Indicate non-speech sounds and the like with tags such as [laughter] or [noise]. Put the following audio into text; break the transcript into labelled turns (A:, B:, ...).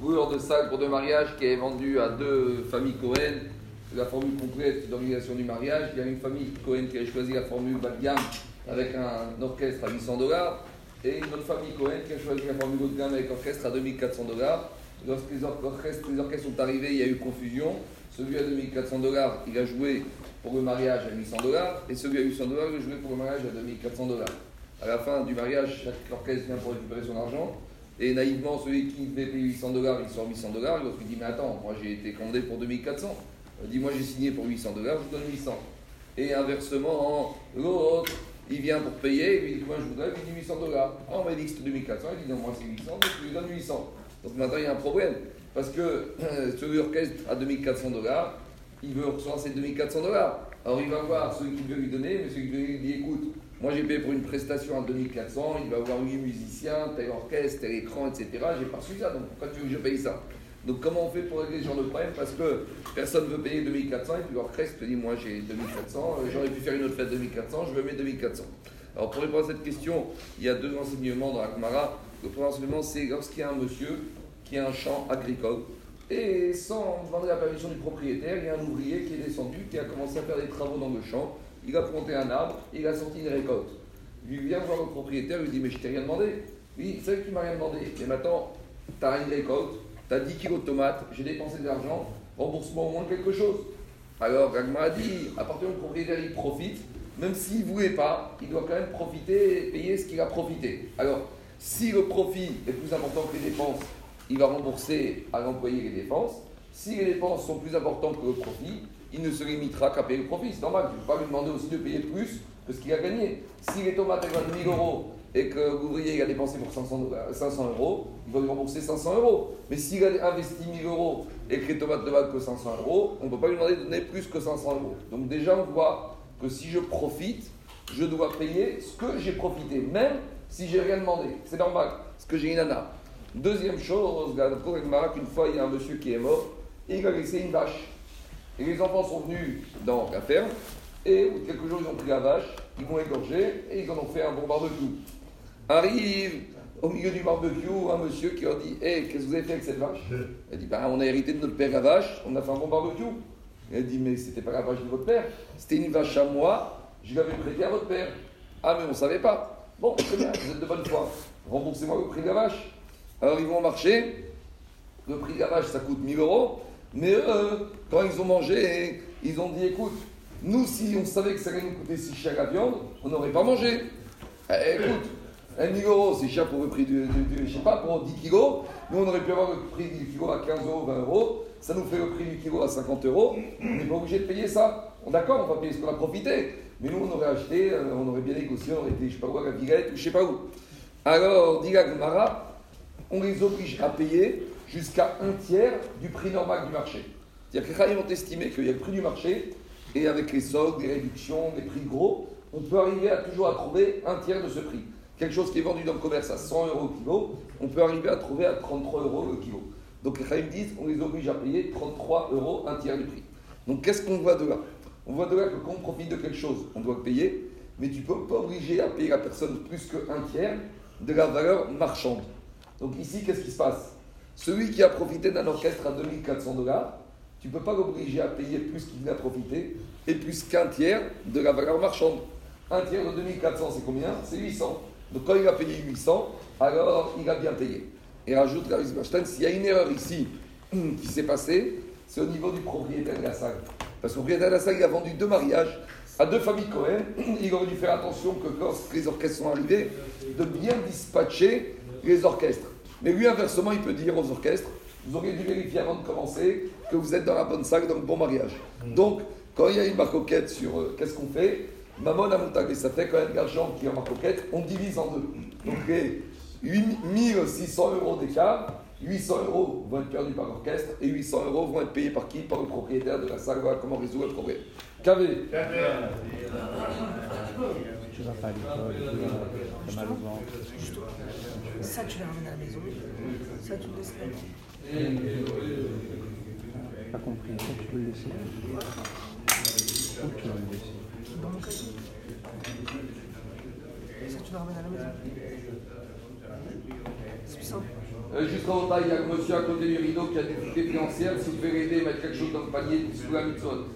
A: Couleur de sac pour deux mariages qui est vendu à deux familles Cohen. La formule complète d'organisation du mariage. Il y a une famille Cohen qui a choisi la formule bas de gamme avec un orchestre à 800 dollars. Et une autre famille Cohen qui a choisi la formule haut de gamme avec orchestre à 2400 dollars. Lorsque les orchestres, les orchestres sont arrivés, il y a eu confusion. Celui à 2400 dollars, il a joué pour le mariage à 800 dollars. Et celui à 800 dollars, il a joué pour le mariage à 2400 dollars. À la fin du mariage, chaque orchestre vient pour récupérer son argent. Et naïvement, celui qui devait payer 800 dollars, il sort 800 dollars. L'autre lui dit Mais attends, moi j'ai été commandé pour 2400. Il dit Moi j'ai signé pour 800 dollars, je vous donne 800. Et inversement, l'autre, il vient pour payer, il dit Moi je voudrais, il dit 800 dollars. Ah, on m'a dit que c'était 2400, il dit Non, moi c'est 800, donc je lui donne 800. Donc maintenant il y a un problème. Parce que celui orchestre à 2400 dollars, il veut recevoir ses 2400 dollars. Alors il va voir celui qui veut lui donner, mais celui qui veut lui dit Écoute, moi, j'ai payé pour une prestation à 2400, il va avoir 8 musiciens, tel orchestre, tel écran, etc. J'ai pas reçu ça, donc pourquoi tu veux que je paye ça? Donc, comment on fait pour régler ce genre de problème? Parce que personne ne veut payer 2400 et puis l'orchestre te dit Moi, j'ai 2400, euh, j'aurais pu faire une autre fête 2400, je veux mes 2400. Alors, pour répondre à cette question, il y a deux enseignements dans la. Le premier enseignement, c'est lorsqu'il y a un monsieur qui a un champ agricole et sans demander la permission du propriétaire, il y a un ouvrier qui est descendu, qui a commencé à faire des travaux dans le champ il a planté un arbre, il a sorti une récolte. Il vient voir le propriétaire, il lui dit Mais je t'ai rien demandé. Oui, c'est vrai que tu m'as rien demandé. Mais maintenant, tu as une récolte, tu as 10 kilos de tomates, j'ai dépensé de l'argent, rembourse-moi au moins quelque chose. Alors, Gagma a dit À partir du propriétaire, il profite, même s'il ne voulait pas, il doit quand même profiter et payer ce qu'il a profité. Alors, si le profit est plus important que les dépenses, il va rembourser à l'employé les dépenses. Si les dépenses sont plus importantes que le profit, il ne se limitera qu'à payer le profit. C'est normal, tu ne peux pas lui demander aussi de payer plus que ce qu'il a gagné. Si les tomates valent 1000 euros et que l'ouvrier a dépensé pour 500, 500 euros, il va lui rembourser 500 euros. Mais s'il a investi 1000 euros et que les tomates ne valent que 500 euros, on ne peut pas lui demander de donner plus que 500 euros. Donc déjà, on voit que si je profite, je dois payer ce que j'ai profité, même si j'ai rien demandé. C'est normal, parce que j'ai une nana. Deuxième chose, fois, il y a un monsieur qui est mort et il a laissé une vache. Et les enfants sont venus dans la ferme, et quelques jours, ils ont pris la vache, ils vont égorger, et ils en ont fait un bon barbecue. Arrive au milieu du barbecue un monsieur qui leur dit Hé, qu'est-ce que vous avez fait avec cette vache? Elle dit bah, On a hérité de notre père la vache, on a fait un bon barbecue. Elle dit Mais c'était pas la vache de votre père, c'était une vache à moi, je l'avais prêtée à votre père. Ah, mais on ne savait pas. Bon, très bien, vous êtes de bonne foi. Remboursez-moi le prix de la vache. Alors ils vont marcher. Le prix de la vache, ça coûte 1000 euros. Mais eux, quand ils ont mangé, ils ont dit écoute, nous, si on savait que ça allait nous coûter si cher la viande, on n'aurait pas mangé. Eh, écoute, 1 000 euros, c'est cher pour le prix du, je sais pas, pour 10 kilos. Nous, on aurait pu avoir le prix du kilo à 15 euros, 20 euros. Ça nous fait le prix du kilo à 50 euros. On n'est pas obligé de payer ça. D'accord, on va payer ce qu'on a profité. Mais nous, on aurait acheté, euh, on aurait bien négocié, on aurait été, je sais pas où, à la Villette ou je sais pas où. Alors, dit Gmara, on les oblige à payer jusqu'à un tiers du prix normal du marché. C'est-à-dire que les ont estimé qu'il y a le prix du marché, et avec les soldes, les réductions, les prix gros, on peut arriver à toujours à trouver un tiers de ce prix. Quelque chose qui est vendu dans le commerce à 100 euros le kilo, on peut arriver à trouver à 33 euros le kilo. Donc les disent on les oblige à payer 33 euros, un tiers du prix. Donc qu'est-ce qu'on voit de là? On voit de là que quand on profite de quelque chose, on doit payer, mais tu ne peux pas obliger à payer la personne plus qu'un tiers de la valeur marchande. Donc ici, qu'est-ce qui se passe? Celui qui a profité d'un orchestre à 2400 dollars, tu ne peux pas l'obliger à payer plus qu'il a profité et plus qu'un tiers de la valeur marchande. Un tiers de 2400, c'est combien? C'est 800. Donc quand il a payé 800, alors il a bien payé. Et rajoute Ravis s'il y a une erreur ici [clears throat] qui s'est passée, c'est au niveau du propriétaire de la salle. Parce que le propriétaire de la salle, il a vendu deux mariages à deux familles Cohen. [clears throat] Il aurait dû faire attention que quand les orchestres sont arrivés, de bien dispatcher les orchestres. Mais lui, inversement, il peut dire aux orchestres, vous auriez dû vérifier avant de commencer que vous êtes dans la bonne salle, dans le bon mariage. Mm. Donc, quand il y a une marcoquette sur euh, qu'est-ce qu'on fait, Maman a montagne, ça fait quand même l'argent qui est en marcoquette, on divise en deux. Donc, les 1600 euros d'écart, 800 euros vont être perdus par l'orchestre et 800 euros vont être payés par qui? Par le propriétaire de la salle. Voilà comment résoudre le problème. KV. Tu vas pas à l'école, mal au ventre. Ça, tu l'as ramené à la maison. Ça, tu le laisses Pas compris. Ça, tu peux le laisser. Où tu vas le laisser? Dans casier. Ça, tu le ramènes à la maison. Euh, jusqu'en haut, il y a le monsieur à côté du rideau qui a des difficultés financières. Si vous pouvez l'aider, mettre quelque chose dans le panier, sous la mitzvot.